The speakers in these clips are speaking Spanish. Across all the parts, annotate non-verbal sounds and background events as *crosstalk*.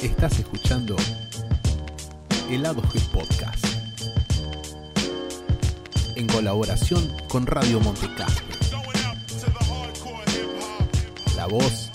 Estás escuchando Helado G Podcast en colaboración con Radio Montecastro. La voz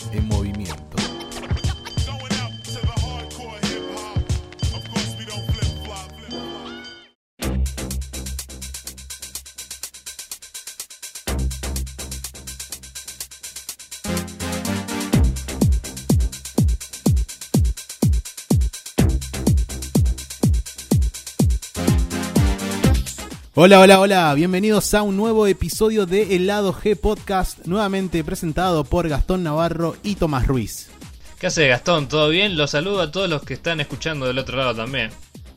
Hola, hola, hola, bienvenidos a un nuevo episodio de El Lado G Podcast, nuevamente presentado por Gastón Navarro y Tomás Ruiz. ¿Qué hace Gastón? ¿Todo bien? Los saludo a todos los que están escuchando del otro lado también.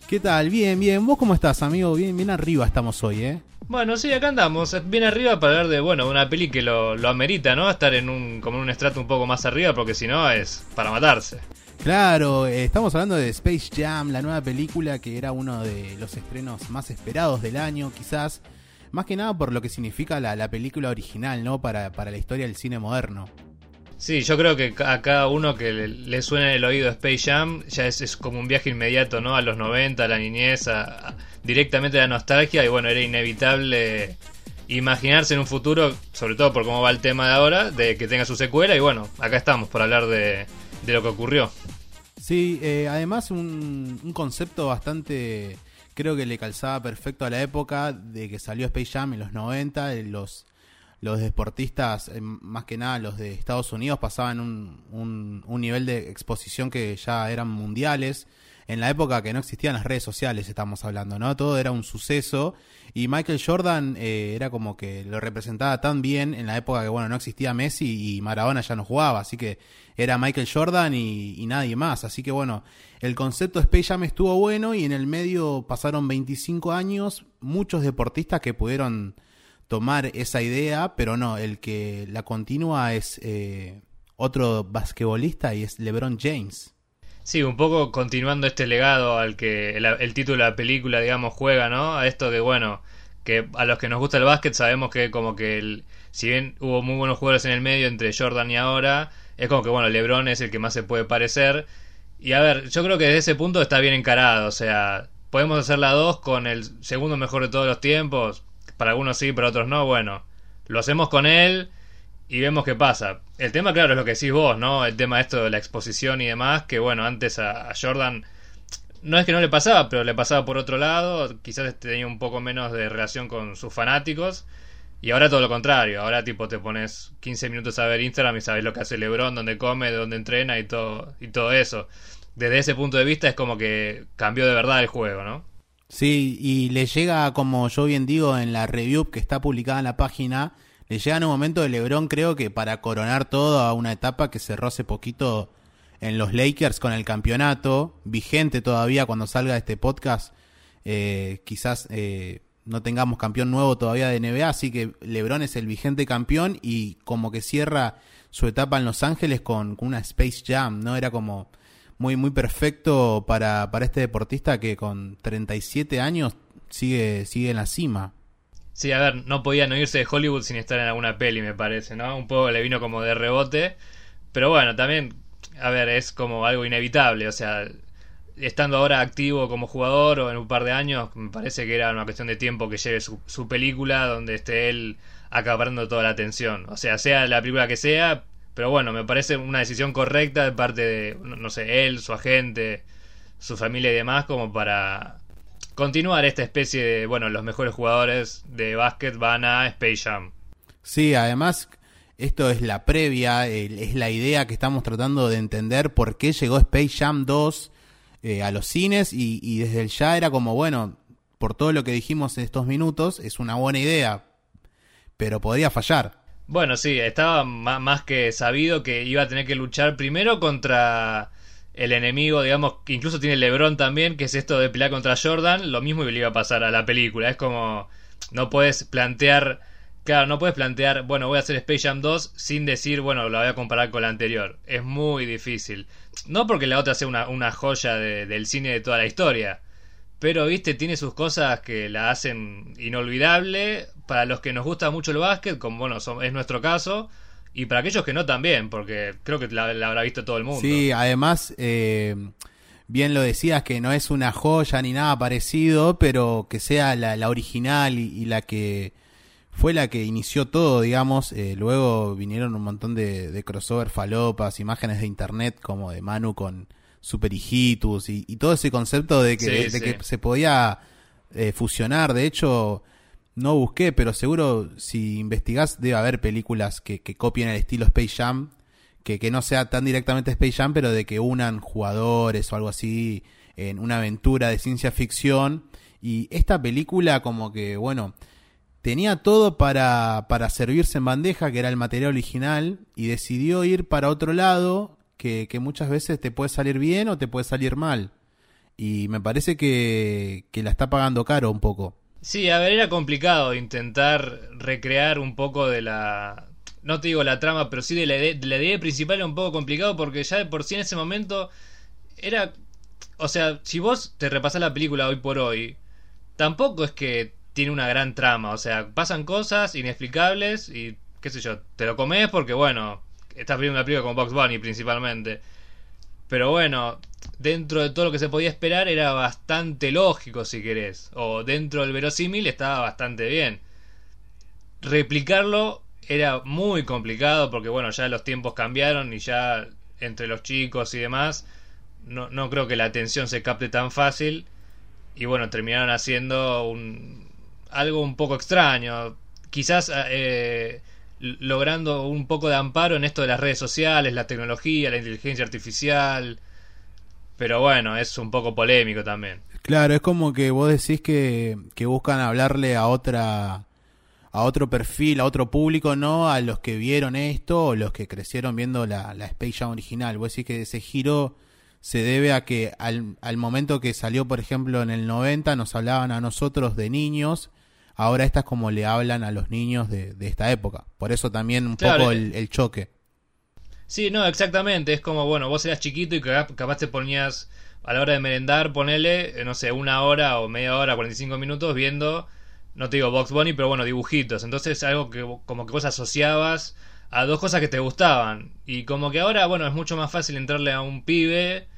¿Qué tal? Bien, bien. ¿Vos cómo estás, amigo? Bien, bien arriba estamos hoy, ¿eh? Bueno, sí, acá andamos, bien arriba para hablar de, bueno, una peli que lo, lo amerita, ¿no? Estar en un, como en un estrato un poco más arriba, porque si no es para matarse. Claro, eh, estamos hablando de Space Jam, la nueva película que era uno de los estrenos más esperados del año, quizás. Más que nada por lo que significa la, la película original, ¿no? Para, para la historia del cine moderno. Sí, yo creo que a cada uno que le, le suene en el oído Space Jam ya es, como un viaje inmediato, ¿no? A los 90, a la niñez, directamente a la nostalgia y bueno, era inevitable imaginarse en un futuro, sobre todo por cómo va el tema de ahora, de que tenga su secuela y bueno, acá estamos para hablar de, de lo que ocurrió. Sí, eh, además un, un, concepto bastante, creo que le calzaba perfecto a la época de que salió Space Jam en los 90, los, los deportistas, eh, más que nada los de Estados Unidos, pasaban un, un, un nivel de exposición que ya eran mundiales en la época que no existían las redes sociales, estamos hablando, ¿no? Todo era un suceso y Michael Jordan eh, era como que lo representaba tan bien en la época que, bueno, no existía Messi y Maradona ya no jugaba, así que era Michael Jordan y, nadie más, así que bueno, el concepto Space Jam estuvo bueno y en el medio pasaron 25 años, muchos deportistas que pudieron tomar esa idea, pero no, el que la continúa es eh, otro basquetbolista y es LeBron James. Sí, un poco continuando este legado al que el, título de la película, digamos, juega, ¿no? A esto que, bueno, que a los que nos gusta el básquet sabemos que como que, el, si bien hubo muy buenos jugadores en el medio entre Jordan y ahora, es como que, bueno, LeBron es el que más se puede parecer. Y a ver, yo creo que desde ese punto está bien encarado, o sea, podemos hacer la 2 con el segundo mejor de todos los tiempos, para algunos sí, para otros no, bueno, lo hacemos con él y vemos qué pasa. El tema, claro, es lo que decís vos, ¿no? El tema esto de la exposición y demás, que bueno, antes a, Jordan no es que no le pasaba, pero le pasaba por otro lado, quizás tenía un poco menos de relación con sus fanáticos. Y ahora todo lo contrario, ahora tipo te pones 15 minutos a ver Instagram y sabes lo que hace LeBron, dónde come, dónde entrena y todo y todo eso. Desde ese punto de vista es como que cambió de verdad el juego, ¿no? Sí, y le llega, como yo bien digo, en la review que está publicada en la página, le llega en un momento de LeBron, creo que para coronar todo a una etapa que cerró hace poquito en los Lakers con el campeonato, vigente todavía cuando salga este podcast, eh, quizás eh, no tengamos campeón nuevo todavía de NBA, así que LeBron es el vigente campeón y como que cierra su etapa en Los Ángeles con, con una Space Jam, ¿no? Era como muy, muy perfecto para, para este deportista que con 37 años sigue, sigue en la cima. Sí, a ver, no podía no irse de Hollywood sin estar en alguna peli, me parece, ¿no? Un poco le vino como de rebote. Pero bueno, también, a ver, es como algo inevitable. O sea, estando ahora activo como jugador o en un par de años, me parece que era una cuestión de tiempo que lleve su, su película donde esté él acaparando toda la atención. O sea, sea la película que sea, pero bueno, me parece una decisión correcta de parte de, no sé, él, su agente, su familia y demás, como para continuar esta especie de, bueno, los mejores jugadores de básquet van a Space Jam. Sí, además esto es la previa, es la idea que estamos tratando de entender por qué llegó Space Jam 2 eh, a los cines y, y, desde el ya era como, bueno, por todo lo que dijimos en estos minutos, es una buena idea, pero podría fallar. Bueno, sí, estaba más que sabido que iba a tener que luchar primero contra el enemigo, digamos, que incluso tiene LeBron también, que es esto de pelear contra Jordan, lo mismo le iba a pasar a la película. Es como, no puedes plantear, claro, no puedes plantear, bueno, voy a hacer Space Jam 2 sin decir, bueno, la voy a comparar con la anterior. Es muy difícil. No porque la otra sea una, joya de, del cine de toda la historia, pero, viste, tiene sus cosas que la hacen inolvidable. Para los que nos gusta mucho el básquet, como bueno, es nuestro caso, y para aquellos que no también, porque creo que la, habrá visto todo el mundo. Sí, además, eh, bien lo decías, que no es una joya ni nada parecido, pero que sea la, original y, la que fue la que inició todo, digamos. Eh, luego vinieron un montón de, crossover falopas, imágenes de internet como de Manu con Super Hijitus y, todo ese concepto de que, que se podía eh, fusionar. De hecho, no busqué, pero seguro si investigás debe haber películas que, que copien el estilo Space Jam, que, que no sea tan directamente Space Jam, pero de que unan jugadores o algo así en una aventura de ciencia ficción. Y esta película como que, bueno, tenía todo para, para servirse en bandeja, que era el material original, y decidió ir para otro lado, que, que muchas veces te puede salir bien o te puede salir mal. Y me parece que, que la está pagando caro un poco. Sí, a ver, era complicado intentar recrear un poco de la... No te digo la trama, pero sí de la, idea, principal era un poco complicado porque ya de por sí en ese momento era... O sea, si vos te repasás la película hoy por hoy, tampoco es que tiene una gran trama. O sea, pasan cosas inexplicables y qué sé yo, te lo comes porque bueno, estás viendo una película con Box Bunny principalmente. Pero bueno, dentro de todo lo que se podía esperar era bastante lógico, si querés. O dentro del verosímil estaba bastante bien. Replicarlo era muy complicado porque, bueno, ya los tiempos cambiaron y ya entre los chicos y demás, no, no creo que la atención se capte tan fácil. Y bueno, terminaron haciendo un, algo un poco extraño. Quizás eh, logrando un poco de amparo en esto de las redes sociales, la tecnología, la inteligencia artificial. Pero bueno, es un poco polémico también. Claro, es como que vos decís que, que buscan hablarle a otra a otro perfil, a otro público, no a los que vieron esto o los que crecieron viendo la, la Space Jam original. Vos decís que ese giro se debe a que al, al momento que salió, por ejemplo, en el 90, nos hablaban a nosotros de niños Ahora estas como le hablan a los niños de, esta época. Por eso también un poco eh. el, choque. Sí, no, exactamente. Es como, bueno, vos eras chiquito y capaz te ponías a la hora de merendar, ponele, eh, no sé, una hora o media hora, 45 minutos viendo, no te digo Box Bunny, pero bueno, dibujitos. Entonces algo que como que vos asociabas a dos cosas que te gustaban. Y como que ahora, bueno, es mucho más fácil entrarle a un pibe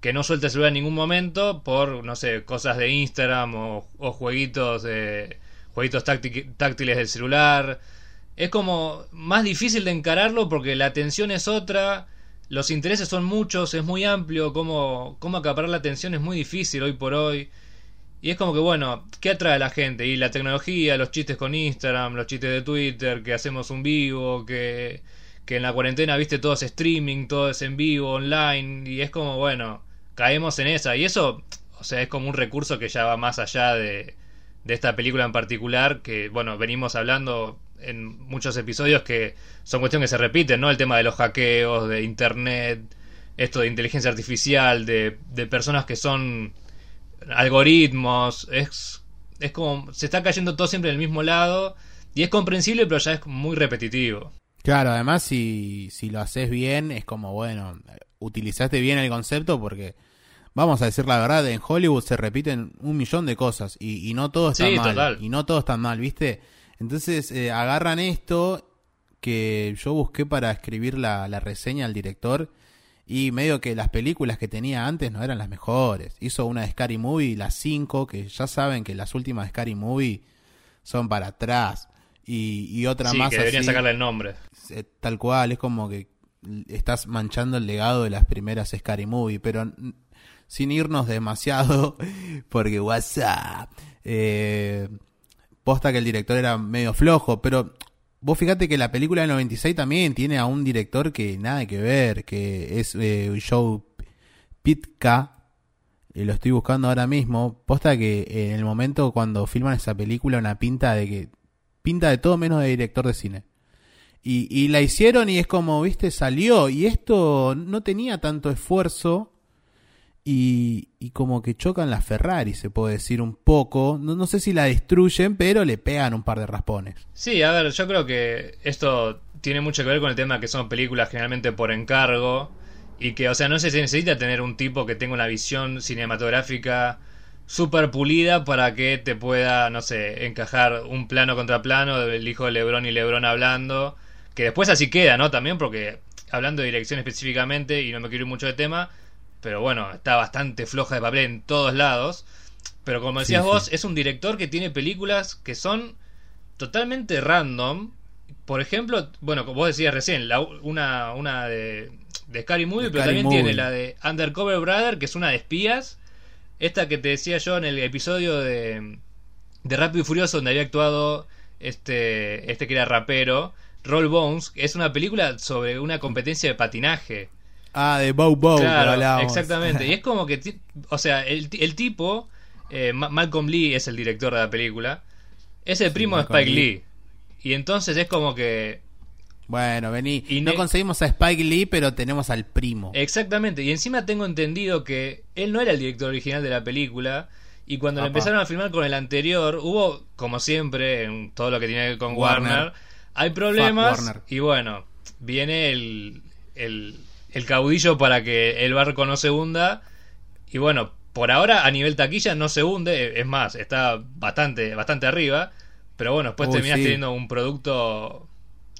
que no suelte el celular en ningún momento por, no sé, cosas de Instagram o, o jueguitos de jueguitos táctiles del celular. Es como más difícil de encararlo porque la atención es otra, los intereses son muchos, es muy amplio, cómo, cómo acaparar la atención es muy difícil hoy por hoy. Y es como que, bueno, ¿qué atrae a la gente? Y la tecnología, los chistes con Instagram, los chistes de Twitter, que hacemos un vivo, que, que en la cuarentena, viste, todo es streaming, todo es en vivo, online, y es como, bueno, caemos en esa. Y eso, o sea, es como un recurso que ya va más allá de, de esta película en particular, que bueno, venimos hablando en muchos episodios que son cuestiones que se repiten, ¿no? El tema de los hackeos, de internet, esto de inteligencia artificial, de, de personas que son algoritmos, es, es como, se está cayendo todo siempre en el mismo lado y es comprensible, pero ya es muy repetitivo. Claro, además si, si lo haces bien, es como, bueno, utilizaste bien el concepto porque vamos a decir la verdad, en Hollywood se repiten un millón de cosas y, no todo está mal. Y no todo está mal, ¿viste? Entonces eh, agarran esto que yo busqué para escribir la, reseña al director y medio que las películas que tenía antes no eran las mejores. Hizo una de Scary Movie, las 5, que ya saben que las últimas de Scary Movie son para atrás. Y, y otra más. Que deberían sacarle el nombre. Eh, tal cual, es como que estás manchando el legado de las primeras Scary Movie, pero sin irnos demasiado, *laughs* porque WhatsApp. Eh, posta que el director era medio flojo, pero vos fíjate que la película del 96 también tiene a un director que nada que ver, que es eh, Joe Pitka. Y lo estoy buscando ahora mismo. Posta que en el momento cuando filman esa película, una pinta de que. Pinta de todo menos de director de cine. Y, y la hicieron y es como, viste, salió. Y esto no tenía tanto esfuerzo y, y, como que chocan las Ferrari, se puede decir un poco. No, no, sé si la destruyen, pero le pegan un par de raspones. Sí, a ver, yo creo que esto tiene mucho que ver con el tema que son películas generalmente por encargo y que, o sea, no se necesita tener un tipo que tenga una visión cinematográfica súper pulida para que te pueda, no sé, encajar un plano contra plano del hijo de Lebron y Lebron hablando que después así queda, ¿no? También porque hablando de dirección específicamente, y no me quiero ir mucho de tema, pero bueno, está bastante floja de papel en todos lados. Pero como decías vos, es un director que tiene películas que son totalmente random. Por ejemplo, bueno, como vos decías recién, la, una, una de, de Scary Movie, pero también tiene la de Undercover Brother, que es una de espías. Esta que te decía yo en el episodio de, de Rápido y Furioso, donde había actuado este, este que era rapero, Roll Bones, que es una película sobre una competencia de patinaje. Ah, de Bow Bow, claro, exactamente. y es como que, o sea, el, el tipo, eh, Malcolm Lee es el director de la película, es el primo de Spike Lee. Y entonces es como que bueno, vení. Y no conseguimos a Spike Lee, pero tenemos al primo. Exactamente. Y encima tengo entendido que él no era el director original de la película. Y cuando lo empezaron a filmar con el anterior, hubo, como siempre, en todo lo que tiene que ver con Warner, hay problemas. Y bueno, viene el, el, el, caudillo para que el barco no se hunda. Y bueno, por ahora a nivel taquilla no se hunde. Es más, está bastante, bastante arriba. Pero bueno, después terminas teniendo un producto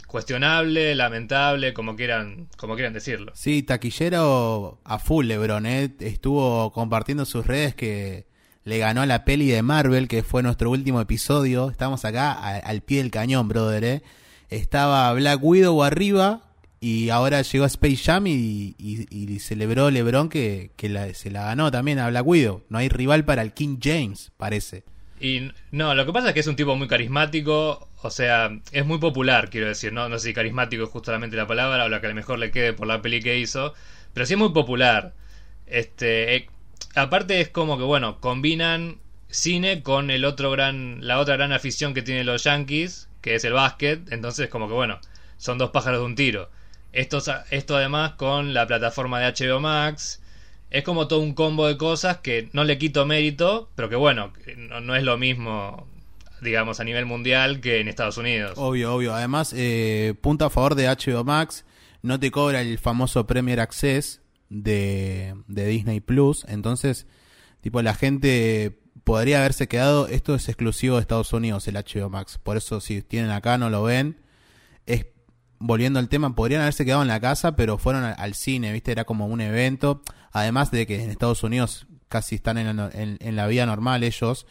cuestionable, lamentable, como quieran, como quieran decirlo. Sí, taquillero a full Lebron, ¿eh? estuvo compartiendo sus redes que le ganó a la peli de Marvel, que fue nuestro último episodio. Estamos acá al pie del cañón, brother. ¿eh? Estaba Black Widow arriba y ahora llegó Space Jam y, y, celebró Lebron que, que se la ganó también a Black Widow. No hay rival para el King James, parece. Y no, lo que pasa es que es un tipo muy carismático, o sea, es muy popular, quiero decir, no, no sé si carismático es justamente la palabra o la que a lo mejor le quede por la peli que hizo, pero sí es muy popular. Este, eh, aparte es como que bueno, combinan cine con el otro gran la otra gran afición que tienen los Yankees, que es el básquet, entonces como que bueno, son dos pájaros de un tiro. Esto, además con la plataforma de HBO Max, es como todo un combo de cosas que no le quito mérito, pero que bueno, no, es lo mismo, digamos, a nivel mundial que en Estados Unidos. Obvio, obvio. Además, eh, punto a favor de HBO Max, no te cobra el famoso Premier Access de, de Disney Plus, entonces, tipo, la gente podría haberse quedado, esto es exclusivo de Estados Unidos, el HBO Max, por eso si tienen acá no lo ven, es volviendo al tema, podrían haberse quedado en la casa, pero fueron al, cine, ¿viste? Era como un evento. Además de que en Estados Unidos casi están en la, en, la vida normal ellos.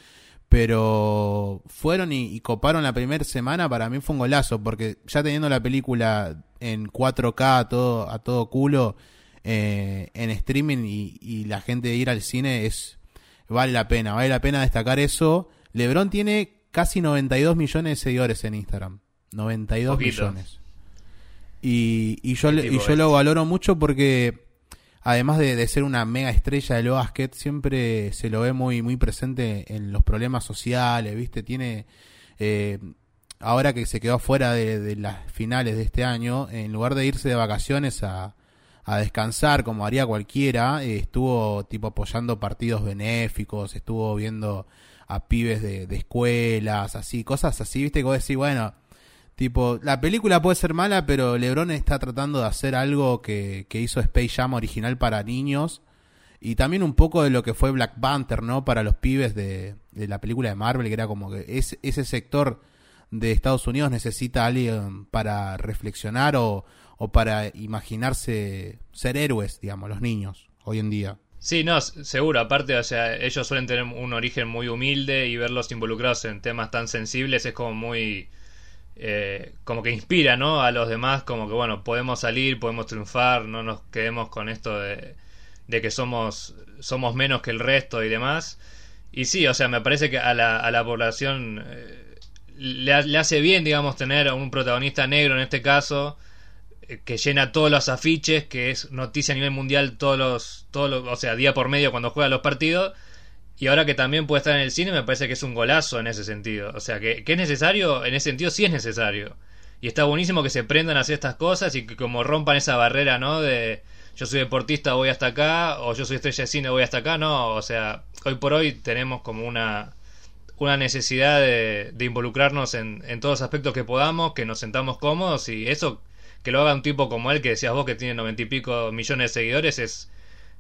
Pero fueron y, coparon la primera semana. Para mí fue un golazo, porque ya teniendo la película en 4K a todo, a todo culo, eh, en streaming y, y la gente de ir al cine es vale la pena, vale la pena destacar eso. LeBron tiene casi 92 millones de seguidores en Instagram. 92 millones. Y, y yo, y yo lo valoro mucho porque además de, ser una mega estrella del básquet, siempre se lo ve muy, muy presente en los problemas sociales, ¿viste? Tiene, eh, ahora que se quedó fuera de, las finales de este año, en lugar de irse de vacaciones a, a descansar como haría cualquiera, eh, estuvo tipo apoyando partidos benéficos, estuvo viendo a pibes de, de escuelas, así, cosas así, ¿viste? Que vos decís, bueno, Tipo, la película puede ser mala, pero LeBron está tratando de hacer algo que, que hizo Space Jam original para niños. Y también un poco de lo que fue Black Panther, ¿no? Para los pibes de, de la película de Marvel, que era como que es, ese sector de Estados Unidos necesita a alguien para reflexionar o, o para imaginarse ser héroes, digamos, los niños, hoy en día. Sí, no, seguro. Aparte, o sea, ellos suelen tener un origen muy humilde y verlos involucrados en temas tan sensibles es como muy eh, como que inspira ¿no? a los demás, como que bueno, podemos salir, podemos triunfar, no nos quedemos con esto de, que somos, somos menos que el resto y demás. Y sí, o sea, me parece que a la, a la población eh, le, le, hace bien, digamos, tener a un protagonista negro en este caso, eh, que llena todos los afiches, que es noticia a nivel mundial todos los, todos los, o sea, día por medio cuando juega los partidos y ahora que también puede estar en el cine, me parece que es un golazo en ese sentido. O sea, que, que es necesario, en ese sentido sí es necesario. Y está buenísimo que se prendan a hacer estas cosas y que como rompan esa barrera, ¿no? De yo soy deportista, voy hasta acá, o yo soy estrella de cine, voy hasta acá. No, o sea, hoy por hoy tenemos como una, una necesidad de, involucrarnos en, en todos los aspectos que podamos, que nos sentamos cómodos y eso, que lo haga un tipo como él, que decías vos que tiene noventa y pico millones de seguidores, es,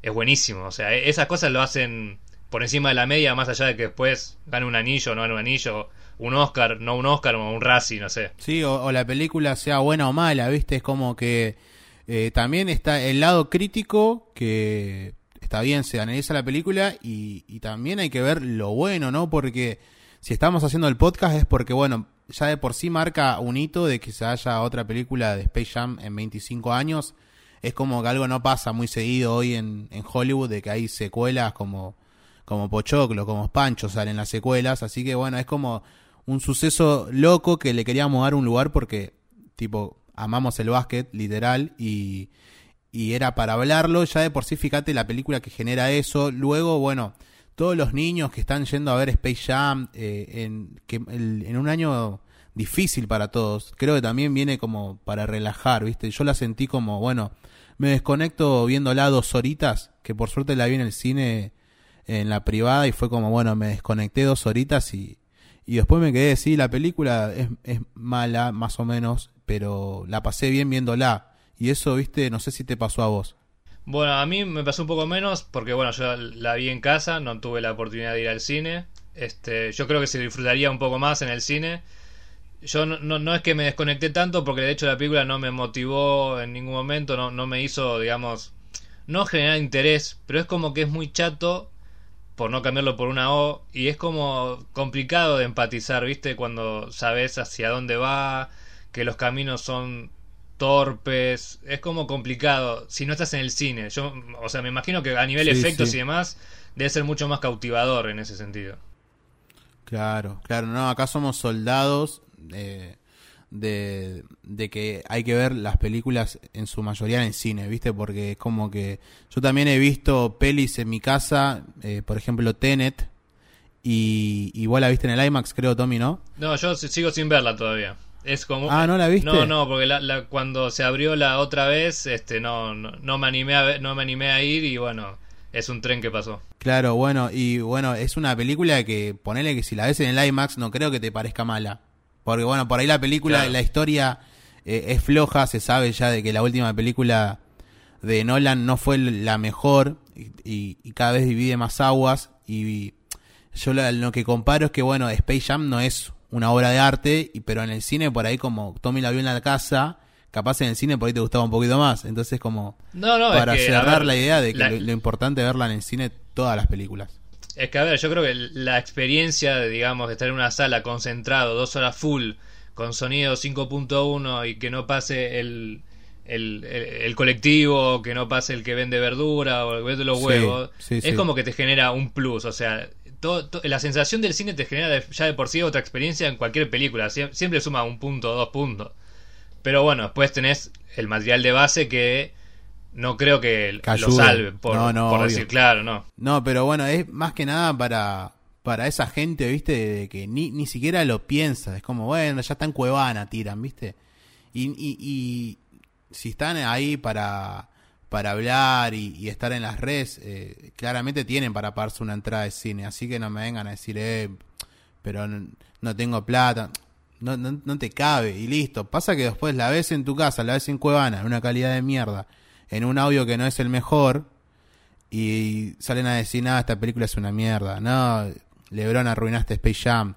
es buenísimo. O sea, esas cosas lo hacen por encima de la media, más allá de que después gane un anillo o no gane un anillo, un Oscar, no un Oscar o un Razzie, no sé. Sí, o, la película sea buena o mala, ¿viste? Es como que eh, también está el lado crítico que está bien, se analiza la película y, también hay que ver lo bueno, ¿no? Porque si estamos haciendo el podcast es porque, bueno, ya de por sí marca un hito de que se haya otra película de Space Jam en 25 años. Es como que algo no pasa muy seguido hoy en Hollywood, de que hay secuelas como, como Pochoclo, como Pancho salen las secuelas. Así que bueno, es como un suceso loco que le queríamos dar un lugar porque, tipo, amamos el básquet, literal, y, y era para hablarlo. Ya de por sí, fíjate la película que genera eso. Luego, bueno, todos los niños que están yendo a ver Space Jam eh, en, que en un año difícil para todos, creo que también viene como para relajar, ¿viste? Yo la sentí como, bueno, me desconecto viéndola dos horitas, que por suerte la vi en el cine en la privada y fue como, bueno, me desconecté dos horitas y, y después me quedé, sí, la película es, es mala, más o menos, pero la pasé bien viéndola. Y eso, viste, no sé si te pasó a vos. Bueno, a mí me pasó un poco menos porque, bueno, yo la vi en casa, no tuve la oportunidad de ir al cine. Este, yo creo que se disfrutaría un poco más en el cine. Yo no, no, es que me desconecté tanto porque de hecho la película no me motivó en ningún momento, no, no me hizo, digamos, no generar interés, pero es como que es muy chato por no cambiarlo por una O y es como complicado de empatizar, ¿viste? Cuando sabes hacia dónde va, que los caminos son torpes, es como complicado si no estás en el cine. Yo, o sea, me imagino que a nivel efectos y demás debe ser mucho más cautivador en ese sentido. Claro, claro, no, acá somos soldados eh, de, de, que hay que ver las películas en su mayoría en el cine, ¿viste? Porque es como que yo también he visto pelis en mi casa, eh, por ejemplo Tenet, y igual la viste en el IMAX, creo, Tommy, ¿no? No, yo sigo sin verla todavía. Es como Ah, ¿no la viste? No, no, porque la, cuando se abrió la otra vez, este no, no, me animé a no me animé a ir y bueno, es un tren que pasó. Claro, bueno, y bueno, es una película que ponele que si la ves en el IMAX no creo que te parezca mala. Porque bueno, por ahí la película, la historia eh, es floja, se sabe ya de que la última película de Nolan no fue la mejor y, cada vez divide más aguas y yo lo, que comparo es que bueno, Space Jam no es una obra de arte, y, pero en el cine por ahí como Tommy la vio en la casa, capaz en el cine por ahí te gustaba un poquito más. Entonces como no, no, para cerrar la idea de que lo, importante es verla en el cine todas las películas. Es que a ver, yo creo que la experiencia de, digamos, de estar en una sala concentrado, dos horas full, con sonido 5.1 y que no pase el, el, el, colectivo, que no pase el que vende verdura o el que vende los huevos, es como que te genera un plus. O sea, la sensación del cine te genera ya de por sí otra experiencia en cualquier película. siempre suma un punto, dos puntos. Pero bueno, después tenés el material de base que no creo que, lo salve, por, decir claro, no. No, pero bueno, es más que nada para, para esa gente, ¿viste? De que ni, ni siquiera lo piensa. Es como, bueno, ya está en Cuevana, tiran, ¿viste? Y, y, y si están ahí para para hablar y, estar en las redes, eh, claramente tienen para pagarse una entrada de cine. Así que no me vengan a decir, eh, pero no, tengo plata. No, no, te cabe y listo. Pasa que después la ves en tu casa, la ves en Cuevana, en una calidad de mierda, en un audio que no es el mejor, y salen a decir, nada, esta película es una mierda. No, Lebron arruinaste Space Jam.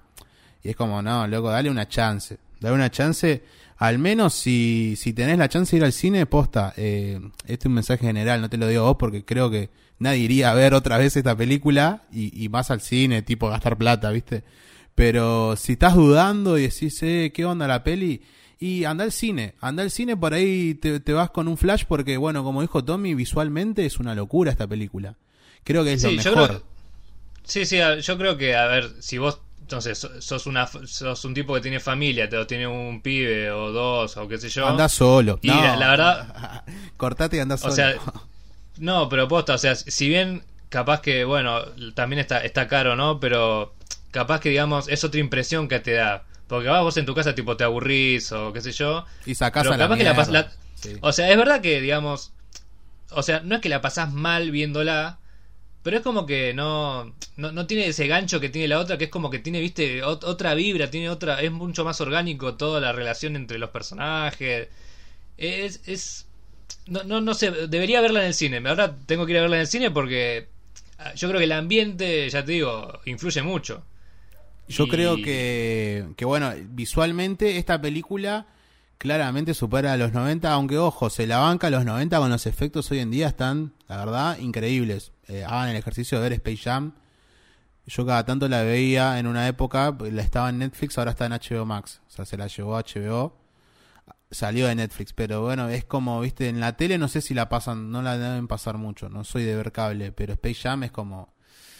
Y es como, no, loco, dale una chance. Dale una chance al menos si, si tenés la chance de ir al cine, posta, eh, este es un mensaje general, no te lo digo vos porque creo que nadie iría a ver otra vez esta película y, y más al cine, tipo gastar plata, ¿viste? Pero si estás dudando y decís, eh, ¿qué onda la peli? Y anda al cine, anda al cine, por ahí te, vas con un flash porque, bueno, como dijo Tommy, visualmente es una locura esta película. Creo que es lo mejor. sí, sí, yo creo que, a ver, si vos entonces, sos, una, sos un tipo que tiene familia, te, tiene un pibe o dos o qué sé yo. Anda solo. Y la, verdad. *laughs* Cortate y anda solo. O sea, no, pero posta, o sea, si bien capaz que, bueno, también está, está caro, ¿no? Pero capaz que, digamos, es otra impresión que te da. Porque capaz vos en tu casa, tipo, te aburrís o qué sé yo. Y sacás a la, que la, O sea, es verdad que, digamos. O sea, no es que la pasás mal viéndola pero es como que no, no, tiene ese gancho que tiene la otra, que es como que tiene, viste, otra vibra, tiene otra, es mucho más orgánico toda la relación entre los personajes. Es, es, no, no, no sé, debería verla en el cine. Ahora tengo que ir a verla en el cine porque ah, yo creo que el ambiente, ya te digo, influye mucho. Yo Y- creo que, que, bueno, visualmente esta película claramente supera a los 90, aunque ojo, se la banca a los 90 con los efectos hoy en día están, la verdad, increíbles. Eh, hagan el ejercicio de ver Space Jam. Yo cada tanto la veía en una época, la estaba en Netflix, ahora está en HBO Max. O sea, se la llevó a HBO. Salió de Netflix, pero bueno, es como, viste, en la tele no sé si la pasan, no la deben pasar mucho, no soy de ver cable, pero Space Jam es como,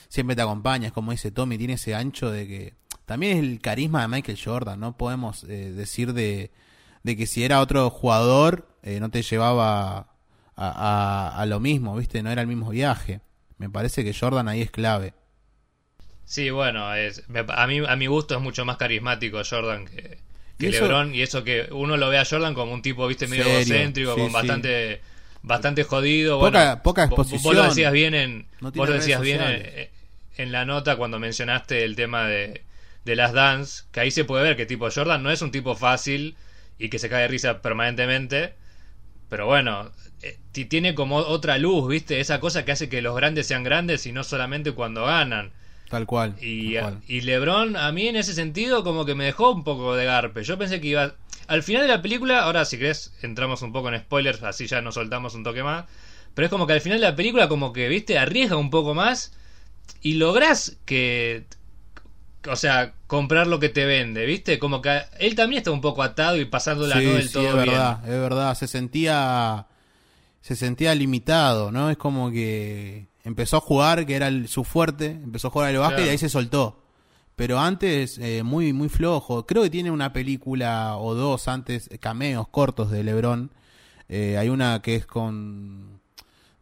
siempre te acompaña, es como dice Tommy, tiene ese ancho de que también es el carisma de Michael Jordan, no podemos eh, decir de, de que si era otro jugador eh, no te llevaba a, a- a lo mismo, viste, no era el mismo viaje. Me parece que Jordan ahí es clave. Sí, bueno, es, a, mí, a mi gusto es mucho más carismático Jordan que, que Y eso- LeBron. Y eso que uno lo ve a Jordan como un tipo, viste, medio Serio, egocéntrico, sí, con sí. bastante bastante jodido. Poca- bueno, poca vo- Vos lo exposición. decías bien en, No tiene vos lo decías bien en. En la nota cuando mencionaste el tema de, de las dance, que ahí se puede ver que tipo Jordan no es un tipo fácil y que se cae de risa permanentemente. Pero bueno, eh, ti- tiene como otra luz, ¿viste? Esa cosa que hace que los grandes sean grandes y no solamente cuando ganan. Tal cual. Y, tal cual. y LeBron, a mí en ese sentido, como que me dejó un poco de garpe. Yo pensé que iba. Al final de la película, ahora si querés, entramos un poco en spoilers, así ya nos soltamos un toque más. Pero es como que al final de la película, como que, viste, arriesga un poco más y lográs que. O sea, comprar lo que te vende, ¿viste? Como que él también está un poco atado y pasándola Sí, no del sí, todo es bien. verdad, es verdad. Se sentía, se sentía limitado, ¿no? Es como que empezó a jugar, que era el- su fuerte, empezó a jugar al básquet Claro. y ahí se soltó. Pero antes, eh, muy, muy flojo. Creo que tiene una película o dos antes, cameos cortos de LeBron. Eh, hay una que es con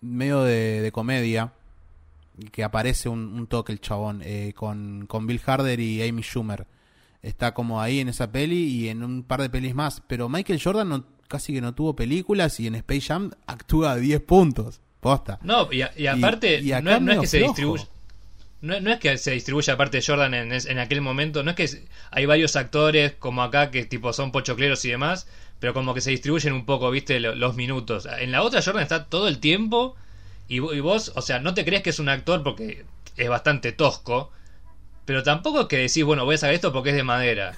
medio de, de comedia, que aparece un, un toque el chabón, eh, con, con Bill Harder y Amy Schumer. Está como ahí en esa peli y en un par de pelis más. Pero Michael Jordan no, casi que no tuvo películas y en Space Jam actúa a 10 puntos. Posta. No, y, a- y aparte, y no, es- no es medio que se flojo. distribuye. No, no es que se distribuya aparte de Jordan en, en aquel momento, no es que hay varios actores como acá que tipo son pochocleros y demás, pero como que se distribuyen un poco, viste, lo- los minutos. En la otra Jordan está todo el tiempo y, vo- y vos, o sea, no te crees que es un actor porque es bastante tosco, pero tampoco es que decís, bueno, voy a sacar esto porque es de madera.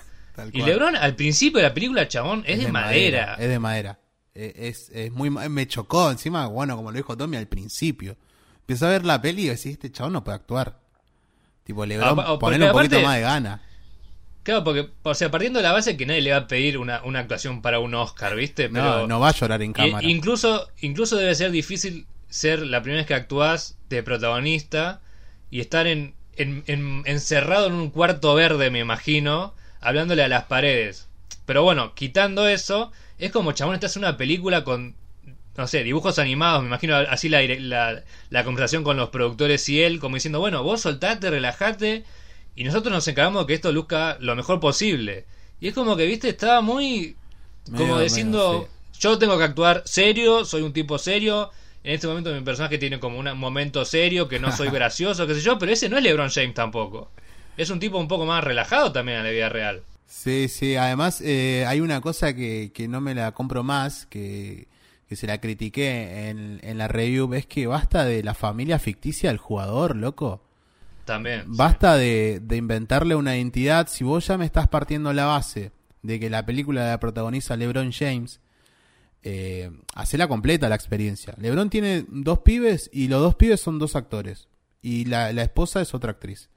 Y. LeBron al principio de la película, chabón, es, de, madera. Es de madera. Eh, Es, es muy me chocó encima, bueno, como lo dijo Tommy al principio. Empecé a ver la peli y decís, este chabón no puede actuar. Tipo, LeBron, Ah, porque ponerle un poquito más de gana. Claro, porque, o sea, partiendo de la base que nadie le va a pedir una, una actuación para un Oscar, ¿viste? Pero No, no va a llorar en cámara. incluso, incluso debe ser difícil ser la primera vez que actúas de protagonista y estar en, en- en- encerrado en un cuarto verde, me imagino, hablándole a las paredes. Pero bueno, quitando eso, es como chabón, estás en una película con, no sé, dibujos animados, me imagino así la, la, la conversación con los productores y él, como diciendo, bueno, vos soltate, relajate, y nosotros nos encargamos de que esto luzca lo mejor posible. Y es como que, viste, estaba muy como Medio- diciendo, medio, yo tengo que actuar serio, soy un tipo serio. En este momento mi personaje tiene como un momento serio, que no soy *laughs* gracioso, qué sé yo, pero ese no es LeBron James tampoco. Es un tipo un poco más relajado también en la vida real. Sí, sí, además eh, hay una cosa que, que no me la compro más, que, que se la critiqué en, en la review, es que basta de la familia ficticia del jugador, loco. También. sí. Basta de, de inventarle una identidad. Si vos ya me estás partiendo la base de que la película la protagoniza LeBron James, eh, hacela completa la experiencia. LeBron tiene dos pibes y los dos pibes son dos actores. Y la, la esposa es otra actriz.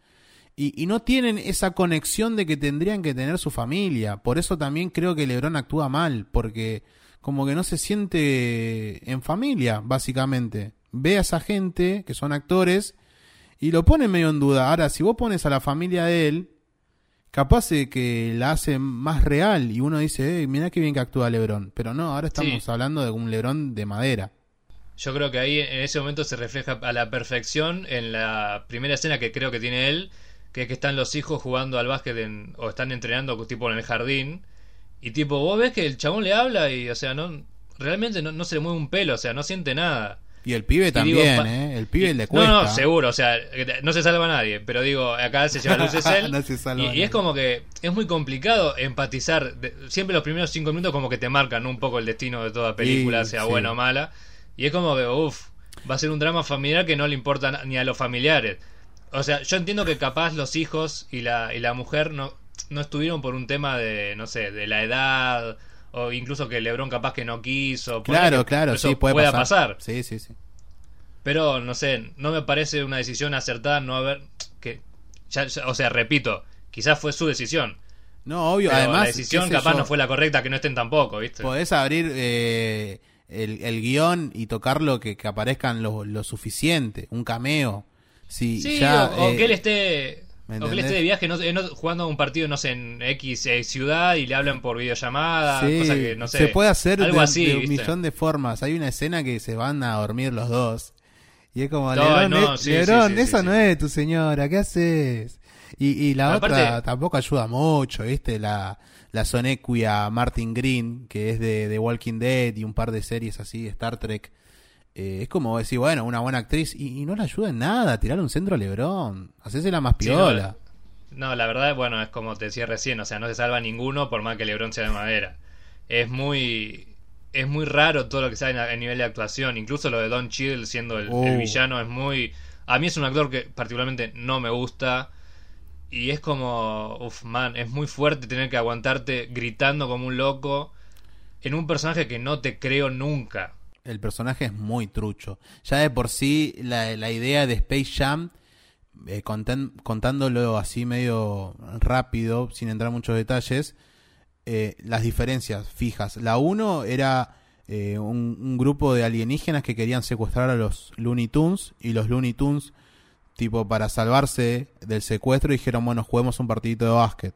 Y, y no tienen esa conexión de que tendrían que tener su familia. Por eso también creo que LeBron actúa mal, porque como que no se siente en familia, básicamente. Ve a esa gente que son actores y lo pone medio en duda. Ahora, si vos pones a la familia de él, capaz de que la hace más real y uno dice, eh, mirá qué bien que actúa Lebron. Pero no, ahora estamos Sí. hablando de un Lebron de madera. Yo creo que ahí en ese momento se refleja a la perfección en la primera escena que creo que tiene él, que es que están los hijos jugando al básquet en- o están entrenando tipo en el jardín. Y tipo, vos ves que el chabón le habla y, o sea, no realmente no, no se le mueve un pelo, o sea, no siente nada. Y el pibe Y también, digo, ¿eh? El pibe y- le cuesta. No, no, seguro, o sea, no se salva nadie, pero digo, acá se lleva *laughs* luces él. No se salva y, es como que es muy complicado empatizar. de- siempre los primeros cinco minutos como que te marcan un poco el destino de toda película, sea sí. buena o mala. Y es como que, uff, va a ser un drama familiar que no le importa ni a los familiares. O sea, yo entiendo que capaz los hijos y la, y la mujer no, no estuvieron por un tema de, no sé, de la edad o incluso que LeBron capaz que no quiso. Claro, claro, sí, puede pueda pasar. pasar. Sí, sí, sí. Pero no sé, no me parece una decisión acertada no haber que ya- ya- o sea, repito, quizás fue su decisión. No, obvio, Pero además. la decisión capaz yo, no fue la correcta, que no estén tampoco, ¿viste? Podés abrir eh, el, el guion y tocarlo que, que aparezcan lo, lo suficiente, un cameo. Si Sí, ya, o, o eh, que él esté ¿me o que él esté de viaje no, sé, no- jugando un partido no sé en X eh, ciudad y le hablan por videollamada, Sí, cosa que no sé. se puede hacer algo de, así, de un ¿viste? millón de formas. Hay una escena que se van a dormir los dos. Y es como, No, Lebrón, no, eh, sí, Lebrón, sí, sí, esa no es tu señora, ¿qué haces? Y, y la Aparte- otra tampoco ayuda mucho, ¿viste? La, la sonequia Martin Green, que es de, de Walking Dead y un par de series así, Star Trek. Eh, es como decir, bueno, una buena actriz y, y no le ayuda en nada, tirarle un centro a Lebrón, hacésela más Sí, no, piola. No, la verdad, bueno, es como te decía recién, o sea, no se salva ninguno por más que LeBron sea de madera. Es muy es muy raro todo lo que sale a, a nivel de actuación, incluso lo de Don Cheadle siendo el, el Oh. villano es muy a mí es un actor que particularmente no me gusta y es como, uff, man, es muy fuerte tener que aguantarte gritando como un loco en un personaje que no te creo nunca. El personaje es muy trucho. Ya de por sí, la, la idea de Space Jam, eh, contándolo así medio rápido, sin entrar en muchos detalles, eh, las diferencias fijas. La uno era eh, un, un grupo de alienígenas que querían secuestrar a los Looney Tunes y los Looney Tunes, tipo, para salvarse del secuestro, dijeron, bueno, juguemos un partidito de básquet.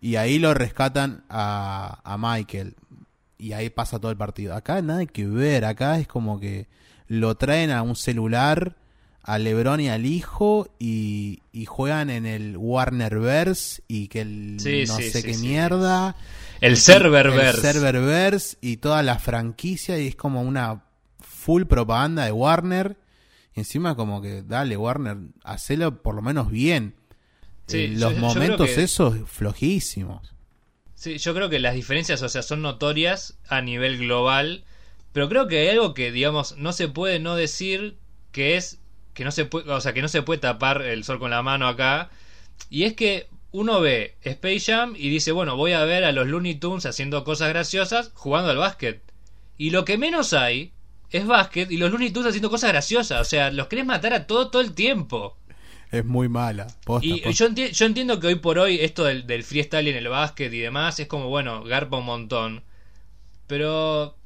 Y ahí lo rescatan a, a Michael. Y ahí pasa todo el partido. Acá nada que ver. Acá es como que lo traen a un celular, a Lebron y al hijo, y, y juegan en el Warnerverse y que el Sí, no sí, sé sí, qué mierda. El serververse. El serververse y toda la franquicia. Y es como una full propaganda de Warner. Y encima como que, dale, Warner, hacelo por lo menos bien. Eh, los yo momentos esos flojísimos. Sí, yo creo que las diferencias, o sea, son notorias a nivel global, pero creo que hay algo que, digamos, no se puede no decir que es que no se puede, o sea, que no se puede tapar el sol con la mano acá, y es que uno ve Space Jam y dice, bueno, voy a ver a los Looney Tunes haciendo cosas graciosas jugando al básquet. Y lo que menos hay es básquet y los Looney Tunes haciendo cosas graciosas, o sea, los querés matar a todo todo el tiempo. Es muy mala. Posta, Y posta. yo, enti- yo entiendo que hoy por hoy esto del, del freestyle en el básquet y demás es como, bueno, garpa un montón. Pero,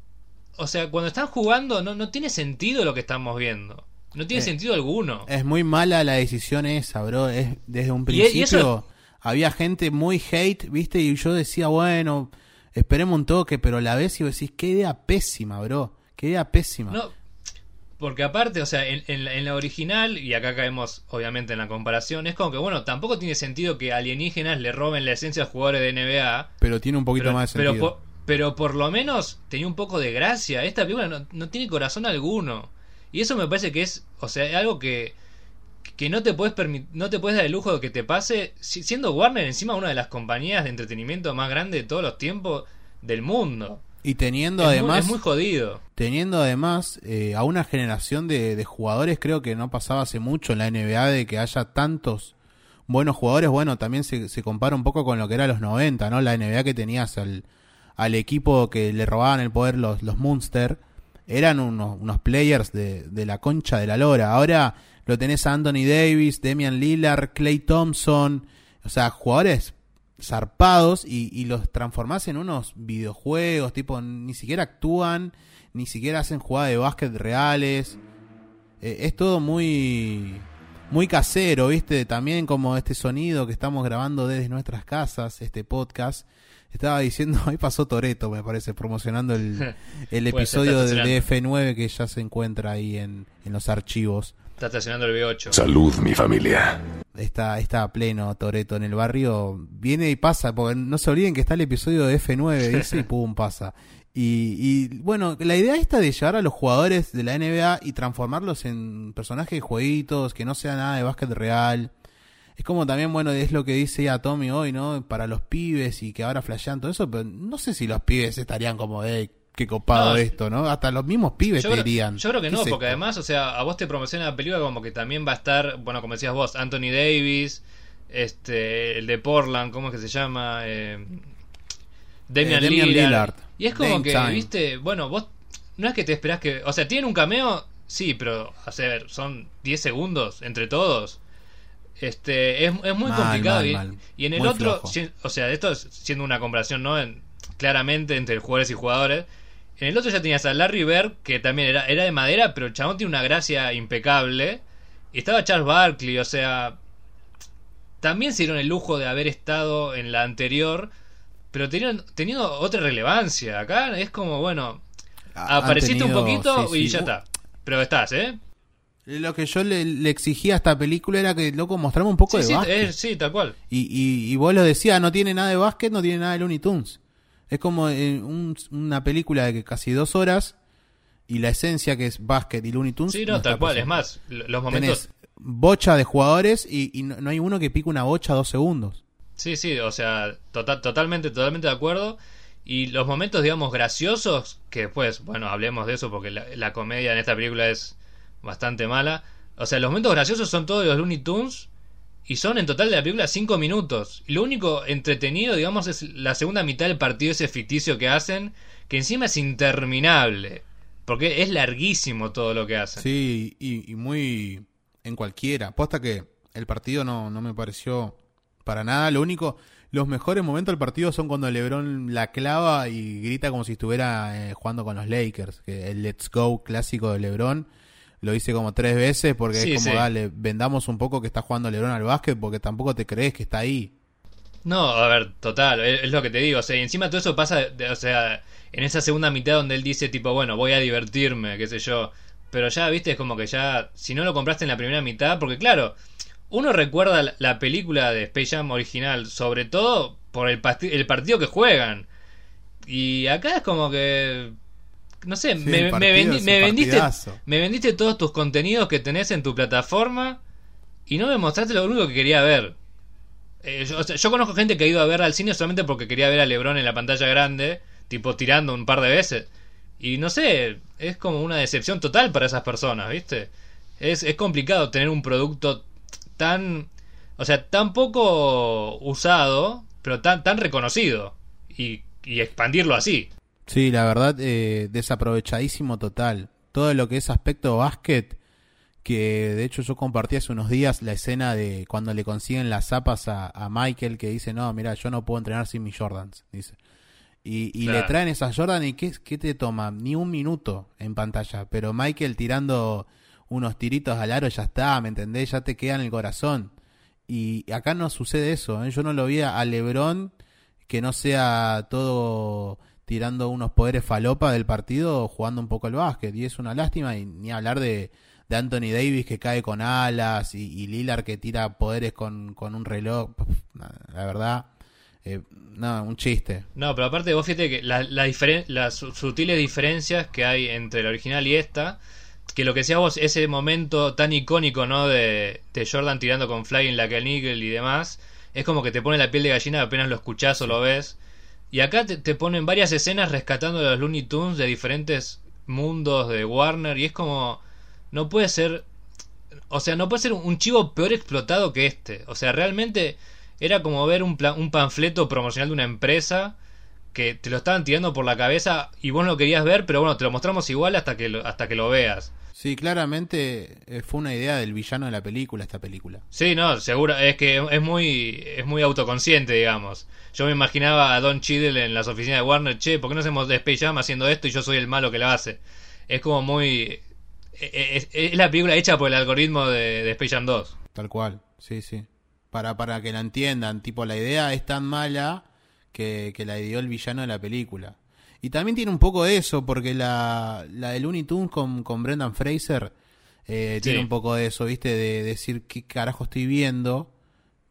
o sea, cuando están jugando no, no tiene sentido lo que estamos viendo. No tiene Eh, sentido alguno. Es muy mala la decisión esa, bro. Es, desde un y principio eso- había gente muy hate, ¿viste? Y yo decía, bueno, esperemos un toque, pero la ves y vos decís, qué idea pésima, bro. Qué idea pésima. No, porque aparte, o sea, en, en la, en la original, y acá caemos obviamente en la comparación, es como que, bueno, tampoco tiene sentido que alienígenas le roben la esencia a los jugadores de NBA. Pero tiene un poquito pero, más de pero sentido. por, pero por lo menos tenía un poco de gracia. Esta película no, no tiene corazón alguno. Y eso me parece que es, o sea, algo que, que no te puedes no te puedes dar el lujo de que te pase, si- siendo Warner encima una de las compañías de entretenimiento más grandes de todos los tiempos del mundo. Y teniendo Es muy- además, es muy jodido. teniendo además eh, a una generación de, de jugadores, creo que no pasaba hace mucho en la NBA de que haya tantos buenos jugadores. Bueno, también se, se compara un poco con lo que era los 90, ¿no? La NBA que tenías al, al equipo que le robaban el poder los, los Munster. Eran unos, unos players de, de la concha de la lora. Ahora lo tenés a Anthony Davis, Damian Lillard, Clay Thompson. O sea, jugadores zarpados y, y los transformás en unos videojuegos, tipo, ni siquiera actúan, ni siquiera hacen jugadas de básquet reales. Eh, es todo muy muy casero, ¿viste? También como este sonido que estamos grabando desde nuestras casas, este podcast. Estaba diciendo, *laughs* ahí pasó Toreto, me parece, promocionando el, *laughs* el episodio está de F9 que ya se encuentra ahí en, en los archivos. Está estacionando el V8. Salud, mi familia. está, está a pleno Toreto en el barrio, viene y pasa, porque no se olviden que está el episodio de F9, *laughs* dice, y pum, pasa. Y, y bueno, la idea esta de llevar a los jugadores de la NBA y transformarlos en personajes de jueguitos, que no sea nada de básquet real. Es como también, bueno, es lo que dice ya Tommy hoy, ¿no? Para los pibes y que ahora flashean todo eso, pero no sé si los pibes estarían como, hey, qué copado No, esto, ¿no? Hasta los mismos pibes Yo te creo, dirían. yo creo que ¿qué no, es porque esto? además, o sea, a vos te promociona la película como que también va a estar, bueno, como decías vos, Anthony Davis, este, el de Portland, ¿cómo es que se llama? Eh, Damian, Eh, Damian Lillard. Lillard. Y es como Dame que, time. viste, bueno, vos no es que te esperás que, o sea, tienen un cameo, sí, pero, a ver, son 10 segundos entre todos. Este, es, es muy Mal, complicado. mal, y, mal. y en el Muy otro, si- o sea, esto es siendo una comparación, ¿no? En- claramente entre jugadores y jugadores. En el otro ya tenías a Larry Bird, que también era, era de madera, pero el chabón tiene una gracia impecable. Y estaba Charles Barkley, o sea. También se dieron el lujo de haber estado en la anterior, pero tenían, teniendo otra relevancia. Acá es como, bueno, han apareciste un poquito sí, y sí. ya está. Pero estás, ¿eh? Lo que yo le, le exigía a esta película era que, loco, mostrame un poco Sí, de sí, básquet. es- sí, tal cual. Y, y, y vos lo decías, no tiene nada de básquet, no tiene nada de Looney Tunes. Es como eh, un- una película de que casi dos horas y la esencia que es básquet y Looney Tunes. Sí, no, tal cual. Es más, los momentos. Tenés bocha de jugadores y, y no, no hay uno que pique una bocha dos segundos. Sí, sí, o sea, tota- totalmente, totalmente de acuerdo. Y los momentos, digamos, graciosos, que después, bueno, hablemos de eso porque la, la comedia en esta película es bastante mala. O sea, los momentos graciosos son todos de los Looney Tunes y son en total de la película 5 minutos. Y lo único entretenido, digamos, es la segunda mitad del partido ese ficticio que hacen, que encima es interminable. Porque es larguísimo todo lo que hacen. Sí, y, muy en cualquiera. Posta que el partido no, no me pareció para nada. Lo único, los mejores momentos del partido son cuando LeBron la clava y grita como si estuviera eh, jugando con los Lakers. Que el Let's Go clásico de LeBron lo hice como tres veces porque Sí, es como, sí. dale, vendamos un poco que está jugando LeBron al básquet porque tampoco te crees que está ahí. No, a ver, total, es, es lo que te digo, o sea, y encima todo eso pasa, de- o sea, en esa segunda mitad donde él dice tipo, bueno, voy a divertirme, qué sé yo, pero ya, viste, es como que ya, si no lo compraste en la primera mitad, porque claro, uno recuerda la, la película de Space Jam original, sobre todo por el, el partido que juegan, y acá es como que, no sé, Sí, me, me vendi- vendiste, partidazo. me vendiste todos tus contenidos que tenés en tu plataforma y no me mostraste lo único que quería ver. Eh, yo, o sea, yo conozco gente que ha ido a ver al cine solamente porque quería ver a Lebron en la pantalla grande, tipo tirando un par de veces. Y no sé, es como una decepción total para esas personas, ¿viste? Es, es complicado tener un producto tan, o sea, tan poco usado, pero tan, tan reconocido. Y, y expandirlo así. Sí, la verdad, eh, desaprovechadísimo total. Todo lo que es aspecto básquet, que de hecho yo compartí hace unos días la escena de cuando le consiguen las zapas a, a Michael, que dice, no, mira, yo no puedo entrenar sin mis Jordans, dice. Y, y le traen esas Jordan y ¿qué, ¿qué te toma? Ni un minuto en pantalla. Pero Michael tirando unos tiritos al aro ya está, ¿me entendés? Ya te queda en el corazón. Y acá no sucede eso, ¿eh? Yo no lo vi a Lebron que no sea todo tirando unos poderes falopa del partido jugando un poco el básquet. Y es una lástima, y ni hablar de, de Anthony Davis que cae con alas y, y Lillard que tira poderes con, con un reloj. La verdad, eh, no, un chiste. No, pero aparte vos fíjate que la, la diferen- las su- sutiles diferencias que hay entre la original y esta, que lo que decías vos, ese momento tan icónico, ¿no? De, de Jordan tirando con Flying like an Eagle y demás, es como que te pone la piel de gallina apenas lo escuchás o lo ves. Y acá te, ponen varias escenas rescatando los Looney Tunes de diferentes mundos de Warner y es como, no puede ser, o sea, no puede ser un chivo peor explotado que este. O sea, realmente era como ver un, un panfleto promocional de una empresa que te lo estaban tirando por la cabeza y vos no lo querías ver, pero bueno, te lo mostramos igual hasta que lo, hasta que lo veas. Sí, claramente eh, fue una idea del villano de la película, esta película. Sí, no, seguro, es que es muy, es muy autoconsciente, digamos. Yo me imaginaba a Don Cheadle en las oficinas de Warner, che, ¿por qué no hacemos de Space Jam haciendo esto y yo soy el malo que lo hace? Es como muy... Es, es la película hecha por el algoritmo de, de Space Jam 2. Tal cual, sí, sí. Para, para que la entiendan, tipo, la idea es tan mala que, que la dio el villano de la película. Y también tiene un poco de eso, porque la, la de Looney Tunes con, con Brendan Fraser eh, tiene un poco de eso, ¿viste? De decir qué carajo estoy viendo.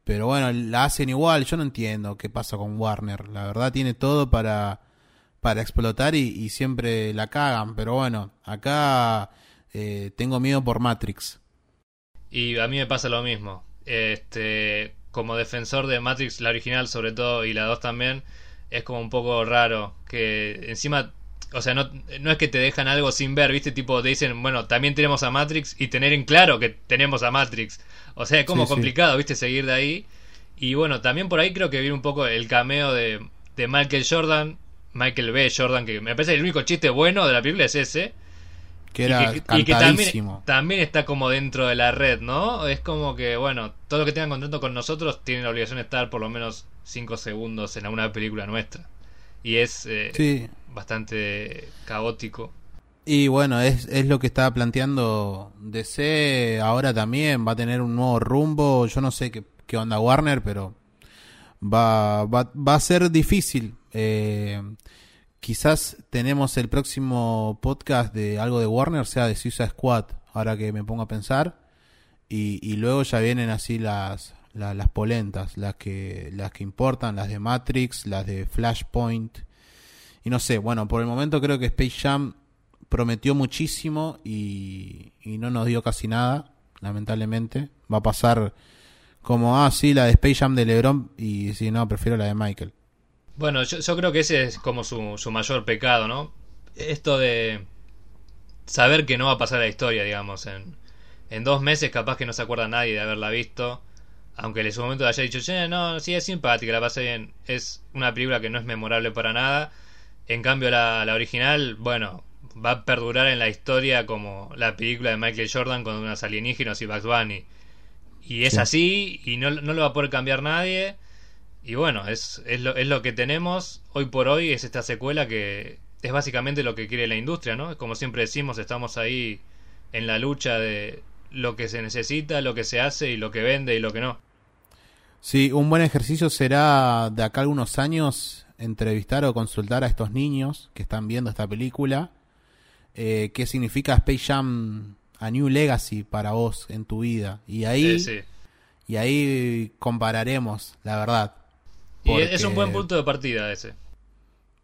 Pero bueno, la hacen igual. Yo no entiendo qué pasa con Warner. La verdad tiene todo para, para explotar y, y siempre la cagan. Pero bueno, acá eh, tengo miedo por Matrix. Y a mí me pasa lo mismo. Este, como defensor de Matrix, la original sobre todo, y la 2 también, es como un poco raro. Que encima o sea, no, no es que te dejan algo sin ver, ¿viste? Tipo, te dicen, bueno, también tenemos a Matrix y tener en claro que tenemos a Matrix. O sea, es como complicado, ¿viste? Seguir de ahí. Y bueno, también por ahí creo que viene un poco el cameo de, de Michael Jordan, Michael B. Jordan, que me parece que el único chiste bueno de la película es ese. Que era y que, también, está como dentro de la red, ¿no? Es como que, bueno, todo lo que tengan contento con nosotros tienen la obligación de estar por lo menos 5 segundos en alguna película nuestra. Y es eh, bastante caótico. Y bueno, es, es lo que estaba planteando DC ahora también, va a tener un nuevo rumbo, yo no sé qué, qué onda Warner, pero va, va, va a ser difícil. Eh, quizás tenemos el próximo podcast de algo de Warner, sea de Suicide Squad, ahora que me pongo a pensar. Y, luego ya vienen así las, polentas, las que, las que importan, las de Matrix, las de Flashpoint. Y no sé, bueno, por el momento creo que Space Jam prometió muchísimo y, y no nos dio casi nada, lamentablemente. Va a pasar como, ah, sí, la de Space Jam de LeBron y si no, prefiero la de Michael. Bueno, yo, creo que ese es como su, su mayor pecado, ¿no? Esto de saber que no va a pasar la historia, digamos. En, en dos meses capaz que no se acuerda nadie de haberla visto. Aunque en su momento haya dicho, che, no, sí es simpática, la pasé bien. Es una película que no es memorable para nada. En cambio, la, la original, bueno, va a perdurar en la historia como la película de Michael Jordan con unas alienígenas y Bugs Bunny. Y es así, y no, no lo va a poder cambiar nadie. Y bueno, es, es, lo, es lo que tenemos hoy por hoy, es esta secuela que es básicamente lo que quiere la industria, ¿no? Como siempre decimos, estamos ahí en la lucha de lo que se necesita, lo que se hace y lo que vende y lo que no. Sí, un buen ejercicio será de acá algunos años entrevistar o consultar a estos niños que están viendo esta película. Eh, ¿Qué significa Space Jam a New Legacy para vos en tu vida? Y ahí, y ahí compararemos, la verdad. Y es un buen punto de partida ese.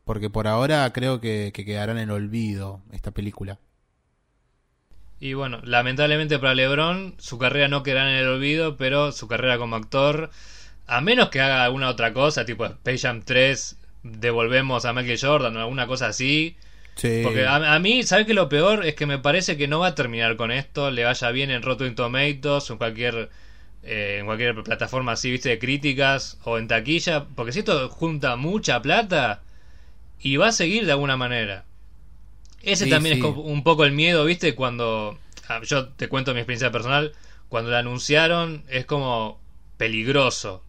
Porque por ahora creo que, quedará en el olvido esta película. Y bueno, lamentablemente para LeBron, su carrera no quedará en el olvido, pero su carrera como actor, a menos que haga alguna otra cosa, tipo Space Jam 3, devolvemos a Michael Jordan o alguna cosa así. Sí. Porque a, mí, ¿sabes qué lo peor? Es que me parece que no va a terminar con esto, le vaya bien en Rotten Tomatoes o en cualquier eh, en cualquier plataforma así, viste, de críticas o en taquilla, porque si esto junta mucha plata y va a seguir de alguna manera. Ese también es un poco el miedo, viste, cuando ah, yo te cuento mi experiencia personal, cuando la anunciaron es como peligroso.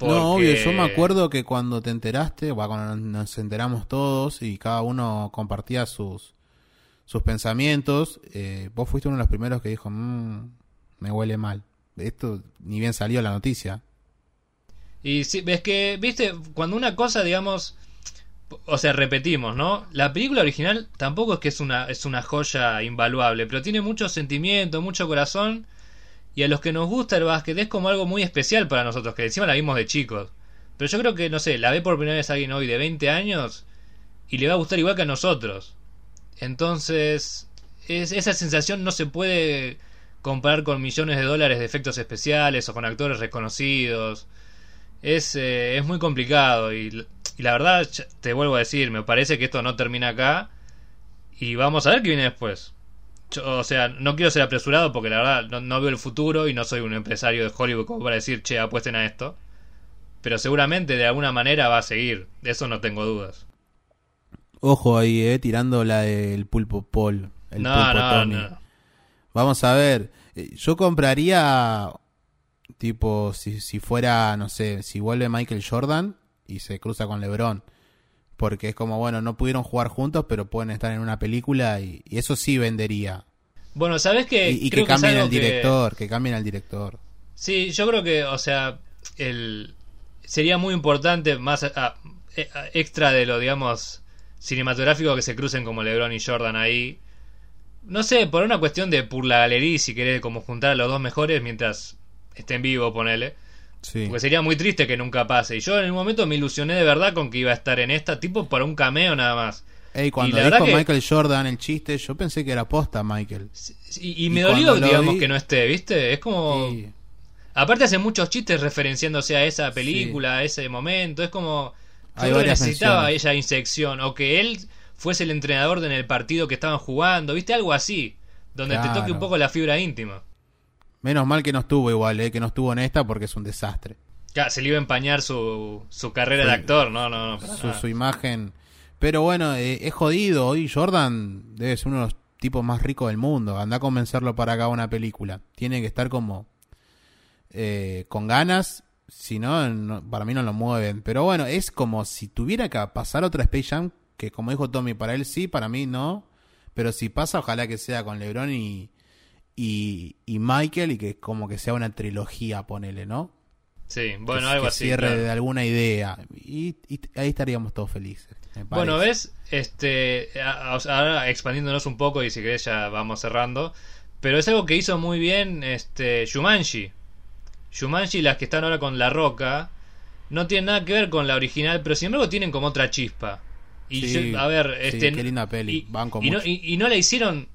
No, obvio, yo me acuerdo que cuando te enteraste, cuando nos enteramos todos y cada uno compartía sus, sus pensamientos, eh, vos fuiste uno de los primeros que dijo, mmm, me huele mal esto ni bien salió la noticia. Y sí, ves que, viste, cuando una cosa, digamos, o sea, repetimos, ¿no? La película original tampoco es que es una, es una joya invaluable, pero tiene mucho sentimiento, mucho corazón. Y a los que nos gusta el básquet es como algo muy especial para nosotros, que encima la vimos de chicos. Pero yo creo que, no sé, la ve por primera vez alguien hoy de 20 años y le va a gustar igual que a nosotros. Entonces, esa sensación no se puede comparar con millones de dólares de efectos especiales o con actores reconocidos. Es, eh, es muy complicado y, la verdad, te vuelvo a decir, me parece que esto no termina acá y vamos a ver qué viene después. o sea, no quiero ser apresurado porque la verdad no, veo el futuro y no soy un empresario de Hollywood como para decir, che, apuesten a esto. Pero seguramente de alguna manera va a seguir, de eso no tengo dudas. Ojo ahí, eh, tirando la del pulpo Paul. El no, no, no. Vamos a ver. Eh, yo compraría, tipo, si, si fuera, no sé, si vuelve Michael Jordan y se cruza con LeBron. Porque es como, bueno, no pudieron jugar juntos, pero pueden estar en una película y, eso sí vendería. Bueno, ¿sabes qué? Y, que cambien al director, que... cambien al director. Sí, yo creo que, o sea, el sería muy importante, más eh, extra de lo, digamos, cinematográfico, que se crucen como LeBron y Jordan ahí no sé, por una cuestión de por la galería, si querés, como juntar a los dos mejores mientras estén vivos, ponele. Sí. Porque sería muy triste que nunca pase. Y yo en un momento me ilusioné de verdad con que iba a estar en esta, tipo para un cameo nada más. Ey, cuando dijo Michael Jordan el chiste, yo pensé que era posta Michael. y, me dolió, digamos, que no esté, ¿viste? Es como... Aparte hace muchos chistes referenciándose a esa película, a ese momento. Es como... Yo necesitaba esa insección. O que él fuese el entrenador en el partido que estaban jugando, ¿viste? Algo así, donde te toque un poco la fibra íntima. Menos mal que no estuvo igual, ¿eh? que no estuvo en esta porque es un desastre. Ya, se le iba a empañar su, su carrera de actor, no, no, no. Su, su, imagen. Pero bueno, eh, es jodido. Hoy Jordan debe ser uno de los tipos más ricos del mundo. Anda a convencerlo para acá una película. Tiene que estar como eh, con ganas. Si no, para mí no lo mueven. Pero bueno, es como si tuviera que pasar otra Space Jam. Que como dijo Tommy, para él sí, para mí no. Pero si pasa, ojalá que sea con LeBron y, y, y Michael. Y que como que sea una trilogía, ponele, ¿no? Sí, bueno, algo así. Cierre de alguna idea. Y, ahí estaríamos todos felices. Bueno, ves, este, ahora expandiéndonos un poco y si querés ya vamos cerrando. Pero es algo que hizo muy bien este Shumanji. Shumanji, las que están ahora con La Roca, no tienen nada que ver con la original, pero sin embargo tienen como otra chispa. Y a ver, este, qué linda peli. Y, no, y, no la hicieron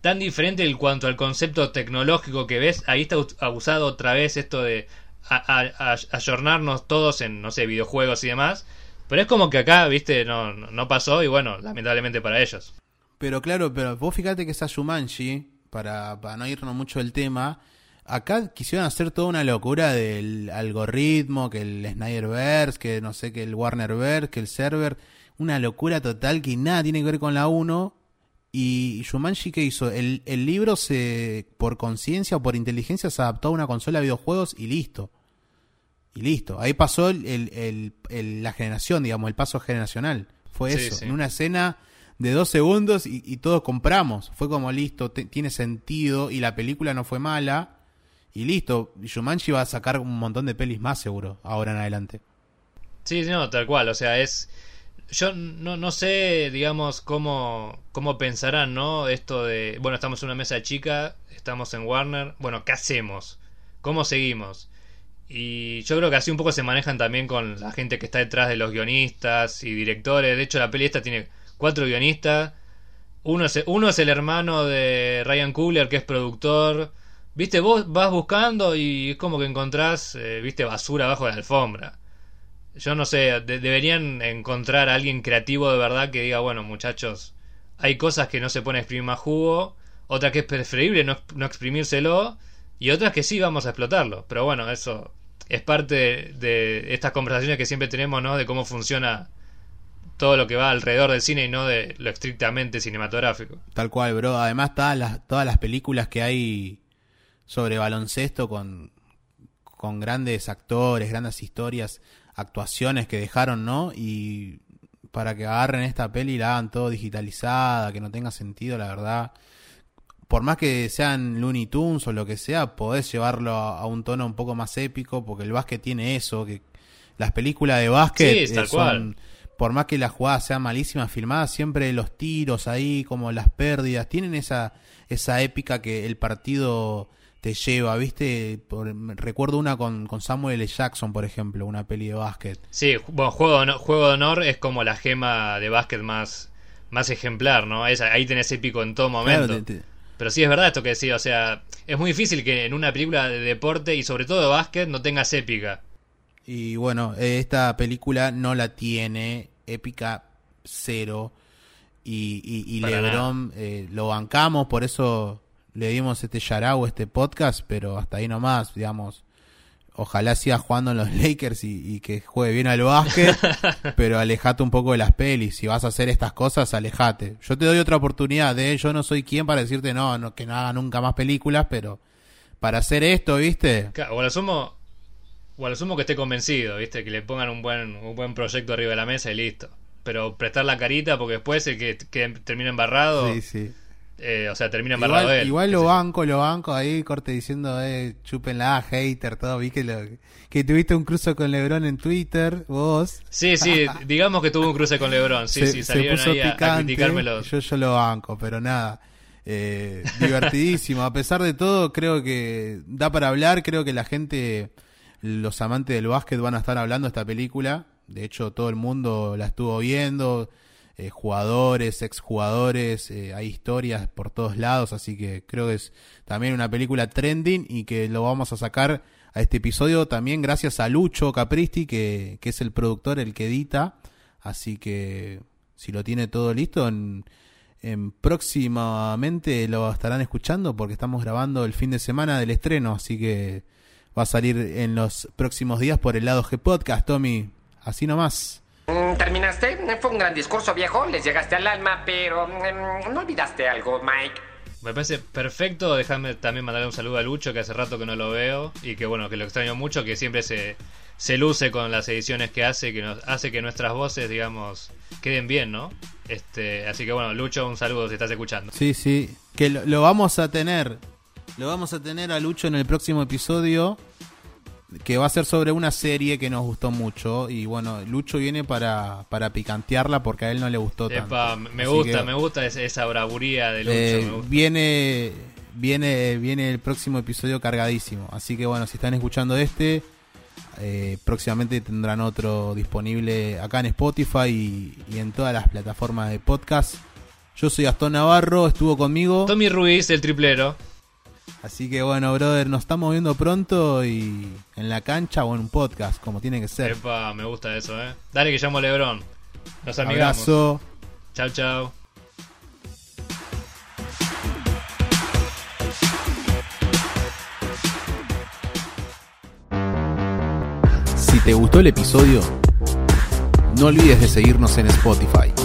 tan diferente en cuanto al concepto tecnológico que ves. Ahí está abusado otra vez esto de ayornarnos todos en, no sé, videojuegos y demás. Pero es como que acá, viste, no, no pasó y bueno, lamentablemente para ellos. Pero claro, pero vos fíjate que esa Shumanji, para, para no irnos mucho del tema, acá quisieron hacer toda una locura del algoritmo, que el Snyderverse, que no sé, que el Warnerverse, que el server, una locura total que nada tiene que ver con la 1. Y Shumanji, ¿qué hizo? El, el libro se, por conciencia o por inteligencia, se adaptó a una consola de videojuegos y listo. Y listo. Ahí pasó el, el, la generación, digamos, el paso generacional. Fue eso. En una escena de dos segundos y, todos compramos. Fue como listo, tiene sentido y la película no fue mala. Y listo. Shumanji va a sacar un montón de pelis más seguro, ahora en adelante. Sí, no, tal cual. O sea, es yo no, no sé, digamos, cómo, cómo pensarán, ¿no? Esto de, bueno, estamos en una mesa chica, estamos en Warner, bueno, ¿qué hacemos? ¿Cómo seguimos? Y yo creo que así un poco se manejan también con la gente que está detrás de los guionistas y directores. De hecho, la peli esta tiene cuatro guionistas. Uno es, uno es el hermano de Ryan Coogler, que es productor. Viste, vos vas buscando y es como que encontrás, eh, viste, basura abajo de la alfombra. Yo no sé, deberían encontrar a alguien creativo de verdad que diga, bueno, muchachos, hay cosas que no se a exprimir más jugo, otra que es preferible no, no exprimírselo, y otras que sí vamos a explotarlo. Pero bueno, eso es parte de, estas conversaciones que siempre tenemos, ¿no? De cómo funciona todo lo que va alrededor del cine y no de lo estrictamente cinematográfico. Tal cual, bro. Además, todas las, todas las películas que hay sobre baloncesto con, con grandes actores, grandes historias, actuaciones que dejaron, ¿no? Y para que agarren esta peli y la hagan todo digitalizada, que no tenga sentido, la verdad. Por más que sean Looney Tunes o lo que sea, podés llevarlo a, un tono un poco más épico, porque el básquet tiene eso, que las películas de básquet sí, son, por más que las jugadas sean malísimas filmadas, siempre los tiros ahí, como las pérdidas, tienen esa, esa épica que el partido te lleva, ¿viste? recuerdo una con, Samuel L. Jackson, por ejemplo, una peli de básquet. Sí, bueno, Juego de, Honor, Juego de Honor es como la gema de básquet más, más ejemplar, ¿no? Es, ahí tenés épico en todo momento. Pero sí es verdad esto que decía, o sea, es muy difícil que en una película de deporte y sobre todo de básquet no tengas épica. Y bueno, esta película no la tiene, épica cero. Y, y, Lebron eh, lo bancamos, por eso le dimos este yarao, este podcast, pero hasta ahí nomás, digamos. Ojalá siga jugando en los *laughs* Lakers y, que juegue bien al básquet, *laughs* pero alejate un poco de las pelis. Si vas a hacer estas cosas, alejate. Yo te doy otra oportunidad, de ¿eh? yo no soy quien para decirte no, no que no haga nunca más películas, pero para hacer esto, ¿viste? o lo sumo, o lo sumo que esté convencido, ¿viste? Que le pongan un buen, un buen proyecto arriba de la mesa y listo. Pero prestar la carita porque después el que, que termina embarrado. Sí, sí eh, o sea, termina embarrado igual, él. Igual lo banco, lo banco ahí, corte diciendo, eh, la hater, todo. Vi que, lo, que tuviste un cruce con Lebron en Twitter, vos. Sí, sí, *laughs* digamos que tuvo un cruce con Lebron. Sí, sí, salieron ahí a, criticármelo. Yo, yo lo banco, pero nada. Eh, divertidísimo. A pesar de todo, creo que da para hablar. Creo que la gente, los amantes del básquet, van a estar hablando de esta película. De hecho, todo el mundo la estuvo viendo eh, jugadores, exjugadores, eh, hay historias por todos lados, así que creo que es también una película trending y que lo vamos a sacar a este episodio también gracias a Lucho Capristi, que, que es el productor, el que edita, así que si lo tiene todo listo, en, en próximamente lo estarán escuchando porque estamos grabando el fin de semana del estreno, así que va a salir en los próximos días por el lado G Podcast, Tommy. Así nomás. Mm, ¿Terminaste? Fue un gran discurso, viejo. Les llegaste al alma, pero mm, no olvidaste algo, Mike. Me parece perfecto. Déjame también mandarle un saludo a Lucho, que hace rato que no lo veo. Y que bueno, que lo extraño mucho, que siempre se, se luce con las ediciones que hace, que nos hace que nuestras voces, digamos, queden bien, ¿no? Este, así que bueno, Lucho, un saludo si estás escuchando. Sí, sí. Que lo, lo vamos a tener. Lo vamos a tener a Lucho en el próximo episodio que va a ser sobre una serie que nos gustó mucho y bueno, Lucho viene para, para picantearla porque a él no le gustó Epa, me gusta, me gusta esa bravuría de Lucho. Eh, viene, viene, viene el próximo episodio cargadísimo, así que bueno, si están escuchando este, eh, próximamente tendrán otro disponible acá en Spotify y, y en todas las plataformas de podcast. Yo soy Gastón Navarro, estuvo conmigo. Tommy Ruiz, el triplero. Así que bueno, brother, nos estamos viendo pronto y en la cancha o en un podcast, como tiene que ser. Epa, me gusta eso, eh. Dale que llamo a Lebron. Nos amigamos. Abrazo. Chao, chao. Si te gustó el episodio, no olvides de seguirnos en Spotify